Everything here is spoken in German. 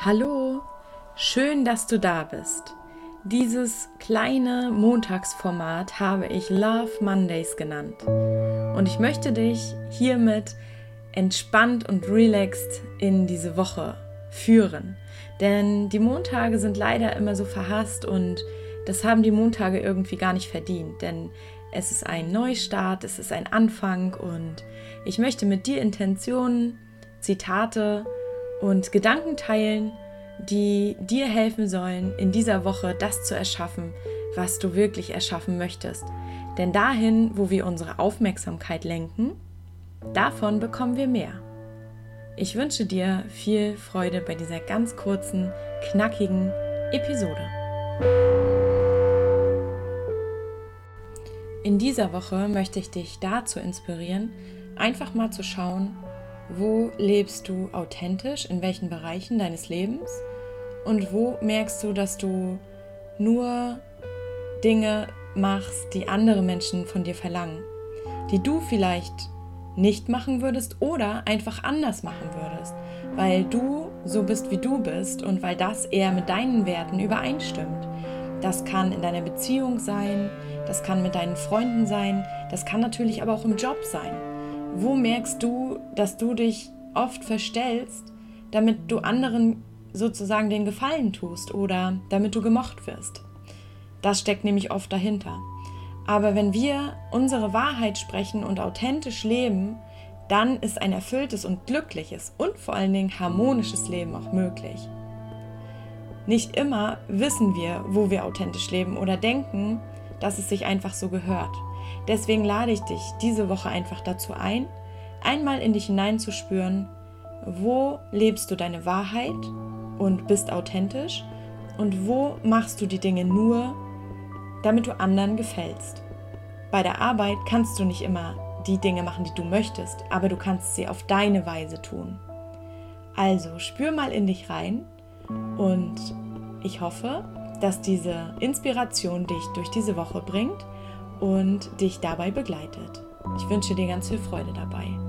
Hallo, schön, dass du da bist. Dieses kleine Montagsformat habe ich Love Mondays genannt. Und ich möchte dich hiermit entspannt und relaxed in diese Woche führen. Denn die Montage sind leider immer so verhasst und das haben die Montage irgendwie gar nicht verdient. Denn es ist ein Neustart, es ist ein Anfang und ich möchte mit dir Intentionen, Zitate, und Gedanken teilen, die dir helfen sollen, in dieser Woche das zu erschaffen, was du wirklich erschaffen möchtest. Denn dahin, wo wir unsere Aufmerksamkeit lenken, davon bekommen wir mehr. Ich wünsche dir viel Freude bei dieser ganz kurzen, knackigen Episode. In dieser Woche möchte ich dich dazu inspirieren, einfach mal zu schauen, wo lebst du authentisch, in welchen Bereichen deines Lebens und wo merkst du, dass du nur Dinge machst, die andere Menschen von dir verlangen, die du vielleicht nicht machen würdest oder einfach anders machen würdest, weil du so bist, wie du bist und weil das eher mit deinen Werten übereinstimmt. Das kann in deiner Beziehung sein, das kann mit deinen Freunden sein, das kann natürlich aber auch im Job sein. Wo merkst du, dass du dich oft verstellst, damit du anderen sozusagen den Gefallen tust oder damit du gemocht wirst? Das steckt nämlich oft dahinter. Aber wenn wir unsere Wahrheit sprechen und authentisch leben, dann ist ein erfülltes und glückliches und vor allen Dingen harmonisches Leben auch möglich. Nicht immer wissen wir, wo wir authentisch leben oder denken, dass es sich einfach so gehört. Deswegen lade ich dich diese Woche einfach dazu ein, einmal in dich hineinzuspüren, wo lebst du deine Wahrheit und bist authentisch und wo machst du die Dinge nur, damit du anderen gefällst. Bei der Arbeit kannst du nicht immer die Dinge machen, die du möchtest, aber du kannst sie auf deine Weise tun. Also spür mal in dich rein und ich hoffe, dass diese Inspiration dich durch diese Woche bringt und dich dabei begleitet. Ich wünsche dir ganz viel Freude dabei.